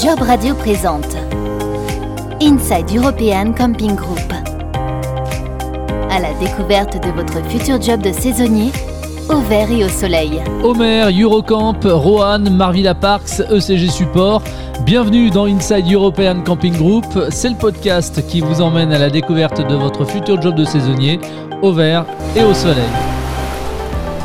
Job Radio présente Inside European Camping Group. À la découverte de votre futur job de saisonnier, au vert et au soleil. Homer, Eurocamp, Rohan, Marvilla Parks, ECG Support. Bienvenue dans Inside European Camping Group. C'est le podcast qui vous emmène à la découverte de votre futur job de saisonnier, au vert et au soleil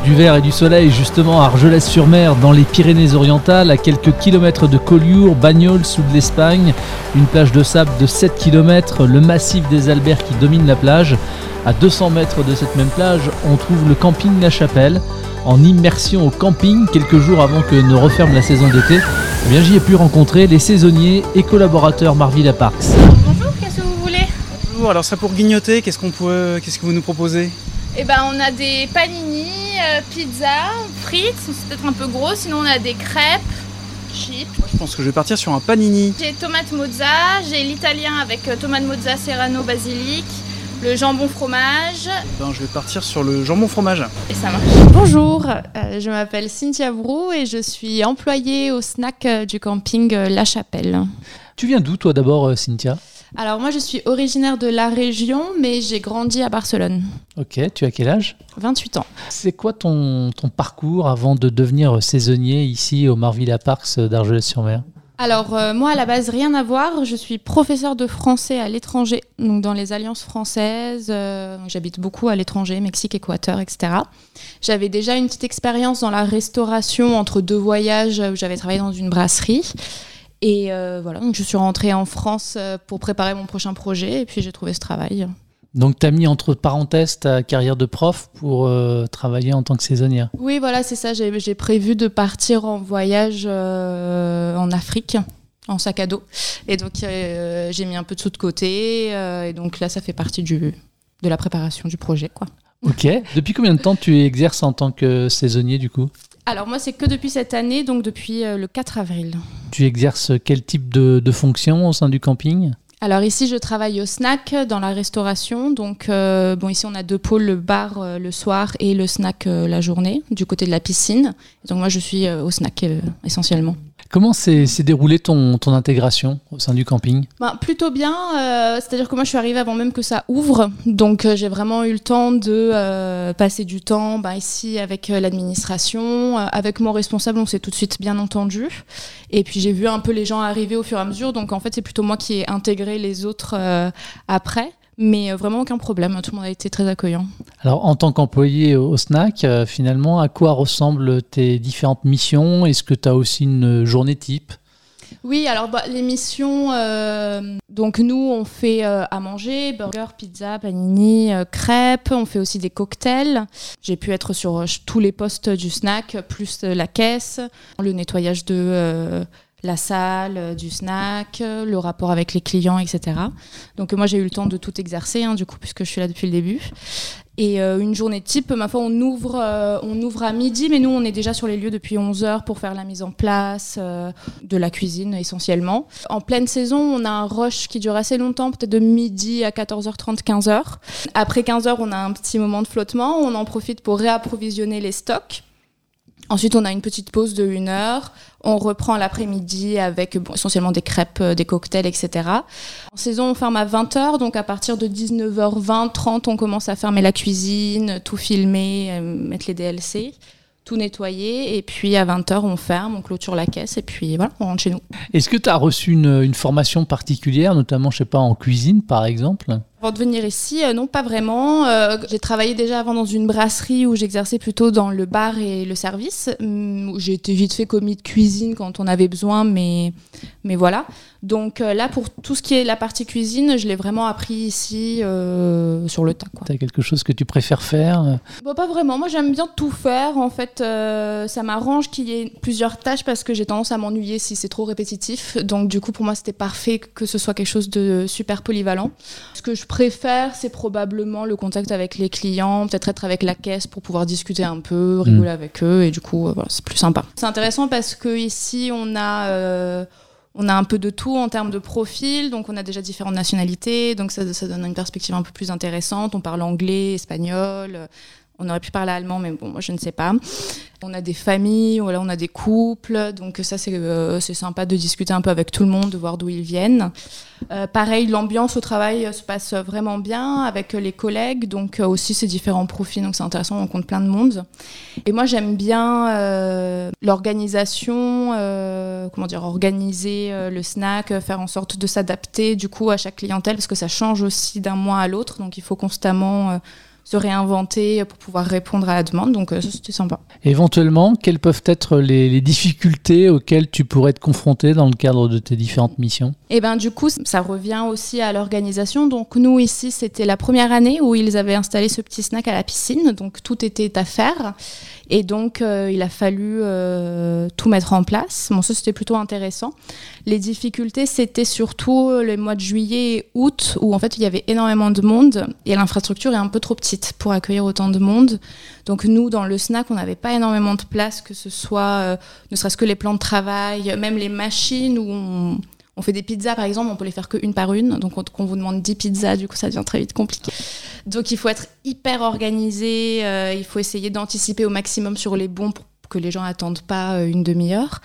du vert et du soleil justement à Argelès-sur-Mer dans les Pyrénées-Orientales, à quelques kilomètres de Collioure, Bagnols sous de l'Espagne, une plage de sable de 7 km, le massif des Alberts qui domine la plage. À 200 mètres de cette même plage, on trouve le camping La Chapelle, en immersion au camping quelques jours avant que ne referme la saison d'été. Eh bien, j'y ai pu rencontrer les saisonniers et collaborateurs Marvilla Parks. Bonjour, qu'est-ce que vous voulez? Bonjour, alors ça pour grignoter, qu'est-ce qu'on peut, qu'est-ce que vous nous proposez? Eh ben, on a des panini, euh, pizza, frites, c'est peut-être un peu gros, sinon on a des crêpes, chips. Moi, je pense que je vais partir sur un panini. J'ai tomate mozza, j'ai l'italien avec euh, tomate mozza serrano basilic, le jambon fromage, Ben, je vais partir sur le jambon fromage. et ça marche. Bonjour, euh, je m'appelle Cynthia Brou et je suis employée au snack euh, du camping euh, La Chapelle. Tu viens d'où toi d'abord, euh, Cynthia? Alors moi je suis originaire de la région mais j'ai grandi à Barcelone. Ok, tu as quel âge? 28 ans. C'est quoi ton, ton parcours avant de devenir saisonnier ici au Marvilla Parks d'Argelès-sur-Mer? Alors euh, moi à la base rien à voir, je suis professeur de français à l'étranger, donc dans les alliances françaises. euh, J'habite beaucoup à l'étranger, Mexique, Équateur, etc. J'avais déjà une petite expérience dans la restauration entre deux voyages où j'avais travaillé dans une brasserie. Et euh, voilà, donc je suis rentrée en France euh, pour préparer mon prochain projet et puis j'ai trouvé ce travail. Donc tu as mis entre parenthèses ta carrière de prof pour euh, travailler en tant que saisonnière. Oui, voilà, c'est ça. J'ai prévu de partir en voyage euh, en Afrique en sac à dos. Et donc euh, j'ai mis un peu de sous de côté. et donc là, ça fait partie du, de la préparation du projet. Quoi. Ok. Depuis combien de temps tu exerces en tant que saisonnier du coup? Alors moi, c'est que depuis cette année, donc depuis euh, le 4 avril. Tu exerces quel type de, de fonction au sein du camping? Alors ici, je travaille au snack dans la restauration. Donc euh, bon, ici on a deux pôles, le bar euh, le soir et le snack euh, la journée, du côté de la piscine. Donc moi, je suis au snack essentiellement. Comment s'est déroulée ton, ton intégration au sein du camping? Ben, plutôt bien, euh, c'est-à-dire que moi je suis arrivée avant même que ça ouvre, donc euh, j'ai vraiment eu le temps de euh, passer du temps ben, ici avec euh, l'administration, euh, avec mon responsable, on s'est tout de suite bien entendu, et puis j'ai vu un peu les gens arriver au fur et à mesure, donc en fait c'est plutôt moi qui ai intégré les autres après, mais euh, vraiment aucun problème, tout le monde a été très accueillant. Alors en tant qu'employé au snack, euh, finalement, à quoi ressemblent tes différentes missions? Est-ce que tu as aussi une journée type? Oui, alors bah, l'émission, euh, donc nous on fait euh, à manger, burger, pizza, panini, euh, crêpes, on fait aussi des cocktails. J'ai pu être sur tous les postes du snack, plus la caisse, le nettoyage de la salle, euh, du snack, euh, le rapport avec les clients, etc. Donc euh, moi j'ai eu le temps de tout exercer, hein, du coup, puisque je suis là depuis le début. Et une journée type, ma foi, on ouvre, on ouvre à midi, mais nous, on est déjà sur les lieux depuis 11 heures pour faire la mise en place de la cuisine essentiellement. En pleine saison, on a un rush qui dure assez longtemps, peut-être de midi à 14h30, 15h. Après 15h, on a un petit moment de flottement, on en profite pour réapprovisionner les stocks. Ensuite, on a une petite pause de 1 heure. On reprend l'après-midi avec essentiellement des crêpes, euh, des cocktails, etc. En saison, on ferme à 20h, donc à partir de 19h20, 30, on commence à fermer la cuisine, tout filmer, euh, mettre les DLC, tout nettoyer, et puis à 20h, on ferme, on clôture la caisse, et puis voilà, on rentre chez nous. Est-ce que tu as reçu une, une formation particulière, notamment, je sais pas, en cuisine par exemple? Avant de venir ici, euh, non, pas vraiment. Euh, j'ai travaillé déjà avant dans une brasserie où j'exerçais plutôt dans le bar et le service. où J'ai été vite fait commis de cuisine quand on avait besoin, mais, mais voilà. Donc euh, là, pour tout ce qui est la partie cuisine, je l'ai vraiment appris ici euh, sur le tas. Tu as quelque chose que tu préfères faire Bon, pas vraiment. Moi, j'aime bien tout faire. En fait, euh, ça m'arrange qu'il y ait plusieurs tâches parce que j'ai tendance à m'ennuyer si c'est trop répétitif. Donc, du coup, pour moi, c'était parfait que ce soit quelque chose de super polyvalent. Ce que je préfère, c'est probablement le contact avec les clients, peut-être être avec la caisse pour pouvoir discuter un peu, rigoler avec eux. Et du coup, euh, voilà, c'est plus sympa. C'est intéressant parce que ici, on a. euh, on a un peu de tout en termes de profil, donc on a déjà différentes nationalités, donc ça, ça donne une perspective un peu plus intéressante. On parle anglais, espagnol, On aurait pu parler allemand, mais bon, moi je ne sais pas. On a des familles, voilà, on a des couples, donc ça c'est euh, sympa de discuter un peu avec tout le monde, de voir d'où ils viennent. Euh, pareil, l'ambiance au travail se passe vraiment bien avec les collègues, donc euh, aussi ces différents profils, donc c'est intéressant, on rencontre plein de monde. Et moi j'aime bien euh, l'organisation, euh, comment dire, organiser euh, le snack, euh, faire en sorte de s'adapter du coup à chaque clientèle, parce que ça change aussi d'un mois à l'autre, donc il faut constamment euh, se réinventer pour pouvoir répondre à la demande, donc euh, ça c'était sympa. Éventuellement, quelles peuvent être les, les difficultés auxquelles tu pourrais être confronté dans le cadre de tes différentes missions? Et ben du coup, ça revient aussi à l'organisation. Donc nous ici, c'était la première année où ils avaient installé ce petit snack à la piscine, donc tout était à faire. Et donc euh, il a fallu euh, tout mettre en place. Bon, ça c'était plutôt intéressant. Les difficultés, c'était surtout les mois de juillet et août où en fait il y avait énormément de monde et l'infrastructure est un peu trop petite pour accueillir autant de monde. Donc nous, dans le snack, on n'avait pas énormément de place, que ce soit euh, ne serait-ce que les plans de travail, même les machines où on, on fait des pizzas, par exemple, on peut les faire qu'une par une. Donc, quand on vous demande 10 pizzas, du coup, ça devient très vite compliqué. Donc, il faut être hyper organisé. euh, il faut essayer d'anticiper au maximum sur les bons pour que les gens n'attendent pas euh, une demi-heure.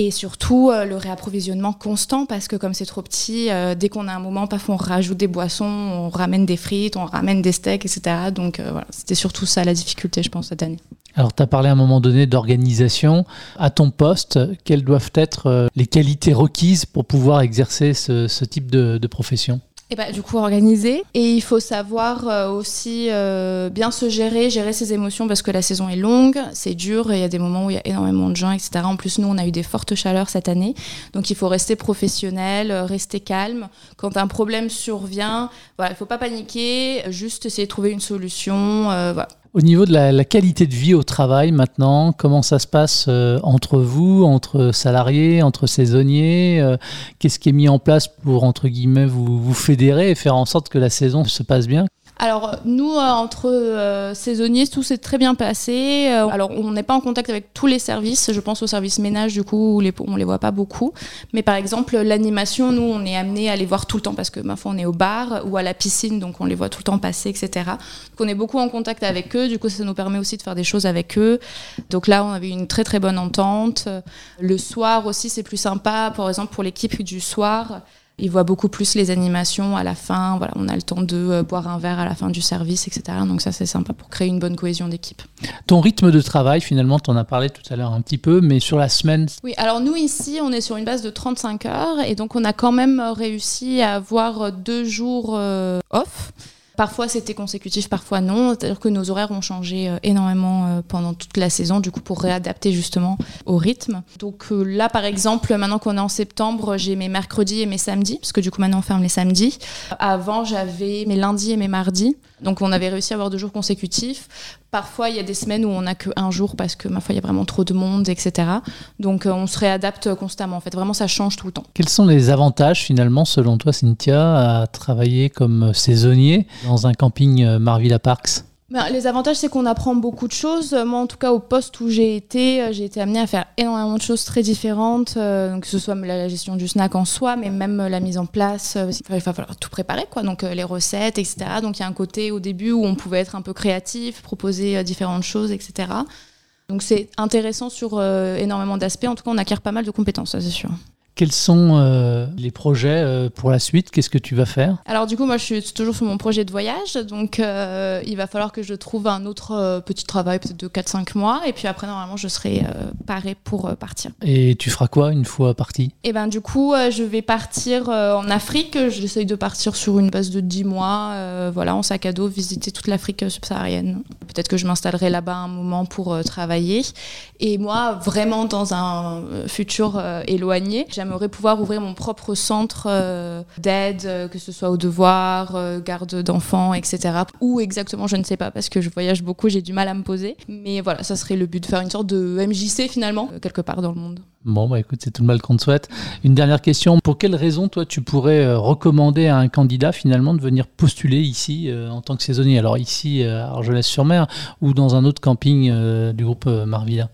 Et surtout, euh, le réapprovisionnement constant, parce que comme c'est trop petit, euh, dès qu'on a un moment, paf, on rajoute des boissons, on ramène des frites, on ramène des steaks, etc. Donc, euh, voilà, c'était surtout ça la difficulté, je pense, cette année. Alors, tu as parlé à un moment donné d'organisation. À ton poste, quelles doivent être euh, les qualités requises pour pouvoir exercer ce, type de, profession? Et bah, du coup, organiser. Et il faut savoir euh, aussi euh, bien se gérer, gérer ses émotions parce que la saison est longue, c'est dur et il y a des moments où il y a énormément de gens, etc. En plus, nous, on a eu des fortes chaleurs cette année. Donc, il faut rester professionnel, rester calme. Quand un problème survient, voilà, il ne faut pas paniquer, juste essayer de trouver une solution. voilà. Au niveau de la, qualité de vie au travail maintenant, comment ça se passe euh, entre vous, entre salariés, entre saisonniers euh, Qu'est-ce qui est mis en place pour, entre guillemets, vous, vous fédérer et faire en sorte que la saison se passe bien? Alors, nous, euh, entre euh, saisonniers, tout s'est très bien passé. Euh, alors, on n'est pas en contact avec tous les services. Je pense au service ménage, du coup, où les, on les voit pas beaucoup. Mais par exemple, l'animation, nous, on est amené à les voir tout le temps parce que, ma foi, on est au bar ou à la piscine, donc on les voit tout le temps passer, etc. Donc, on est beaucoup en contact avec eux. Du coup, ça nous permet aussi de faire des choses avec eux. Donc là, on avait une très, très bonne entente. Le soir aussi, c'est plus sympa. Par exemple, pour l'équipe du soir, ils voient beaucoup plus les animations à la fin. Voilà, on a le temps de euh, boire un verre à la fin du service, etc. Donc ça, c'est sympa pour créer une bonne cohésion d'équipe. Ton rythme de travail, finalement, tu en as parlé tout à l'heure un petit peu, mais sur la semaine, Oui, alors nous ici, on est sur une base de 35 heures et donc on a quand même réussi à avoir deux jours euh, off. Parfois c'était consécutif, parfois non. C'est-à-dire que nos horaires ont changé euh, énormément euh, pendant toute la saison, du coup pour réadapter justement au rythme. Donc euh, là par exemple, maintenant qu'on est en septembre, j'ai mes mercredis et mes samedis, parce que du coup maintenant on ferme les samedis. Avant j'avais mes lundis et mes mardis. Donc on avait réussi à avoir deux jours consécutifs. Parfois il y a des semaines où on n'a qu'un jour parce que ma foi il y a vraiment trop de monde, etc. Donc euh, on se réadapte constamment. En fait vraiment ça change tout le temps. quels sont les avantages, finalement, selon toi, Cynthia, à travailler comme saisonnier dans un camping euh, Marvilla Parks? Ben, les avantages, c'est qu'on apprend beaucoup de choses. Euh, Moi, en tout cas, au poste où j'ai été, euh, j'ai été amenée à faire énormément de choses très différentes, euh, que ce soit la, gestion du snack en soi, mais même euh, la mise en place. Il va falloir tout préparer, quoi. Donc les recettes, etc. Donc il y a un côté au début où on pouvait être un peu créatif, proposer différentes choses, etc. Donc c'est intéressant sur énormément d'aspects. En tout cas, on acquiert pas mal de compétences, ça c'est sûr. Quels sont euh, les projets euh, pour la suite? Qu'est-ce que tu vas faire? Alors du coup, moi, je suis toujours sur mon projet de voyage, donc euh, il va falloir que je trouve un autre petit travail, peut-être de 4-5 mois, et puis après, normalement, je serai parée pour partir. Et tu feras quoi une fois parti? Et ben du coup, je vais partir en Afrique. J'essaye de partir sur une base de 10 mois, voilà, en sac à dos, visiter toute l'Afrique subsaharienne. Peut-être que je m'installerai là-bas un moment pour travailler. Et moi, vraiment dans un futur éloigné, j'aimerais pouvoir ouvrir mon propre centre euh, d'aide, euh, que ce soit aux devoirs, euh, garde d'enfants, etc. Où exactement, je ne sais pas, parce que je voyage beaucoup, j'ai du mal à me poser. Mais voilà, ça serait le but de faire une sorte de MJC finalement, quelque part dans le monde. Bon, bah écoute, c'est tout le mal qu'on te souhaite. Une dernière question. Pour quelle raison, toi, tu pourrais recommander à un candidat, finalement, de venir postuler ici en tant que saisonnier? Alors, ici, à Argelès-sur-Mer, ou dans un autre camping du groupe Marvilla?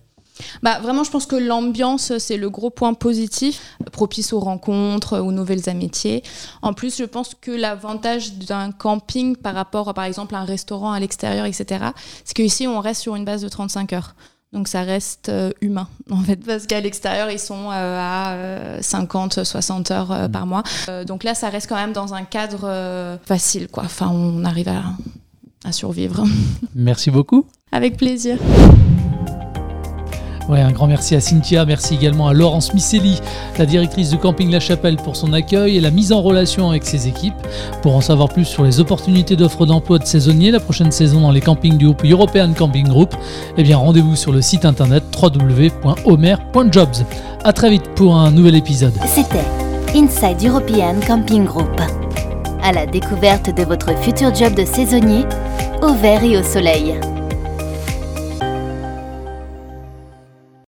Bah, Vraiment, je pense que l'ambiance, c'est le gros point positif, propice aux rencontres, aux nouvelles amitiés. En plus, je pense que l'avantage d'un camping par rapport à, par exemple, un restaurant à l'extérieur, etc., c'est qu'ici, on reste sur une base de 35 heures. Donc ça reste euh, humain, en fait, parce qu'à l'extérieur, ils sont euh, à 50, euh, 60 heures par mois. donc là, ça reste quand même dans un cadre facile, quoi. Enfin, on arrive à, à survivre. Merci beaucoup. Avec plaisir. Un grand merci à Cynthia, merci également à Laurence Misselli, la directrice du camping La Chapelle pour son accueil et la mise en relation avec ses équipes. Pour en savoir plus sur les opportunités d'offres d'emploi de saisonniers la prochaine saison dans les campings du groupe European Camping Group, eh bien rendez-vous sur le site internet www.omer.jobs. A très vite pour un nouvel épisode. C'était Inside European Camping Group. À la découverte de votre futur job de saisonnier, au vert et au soleil.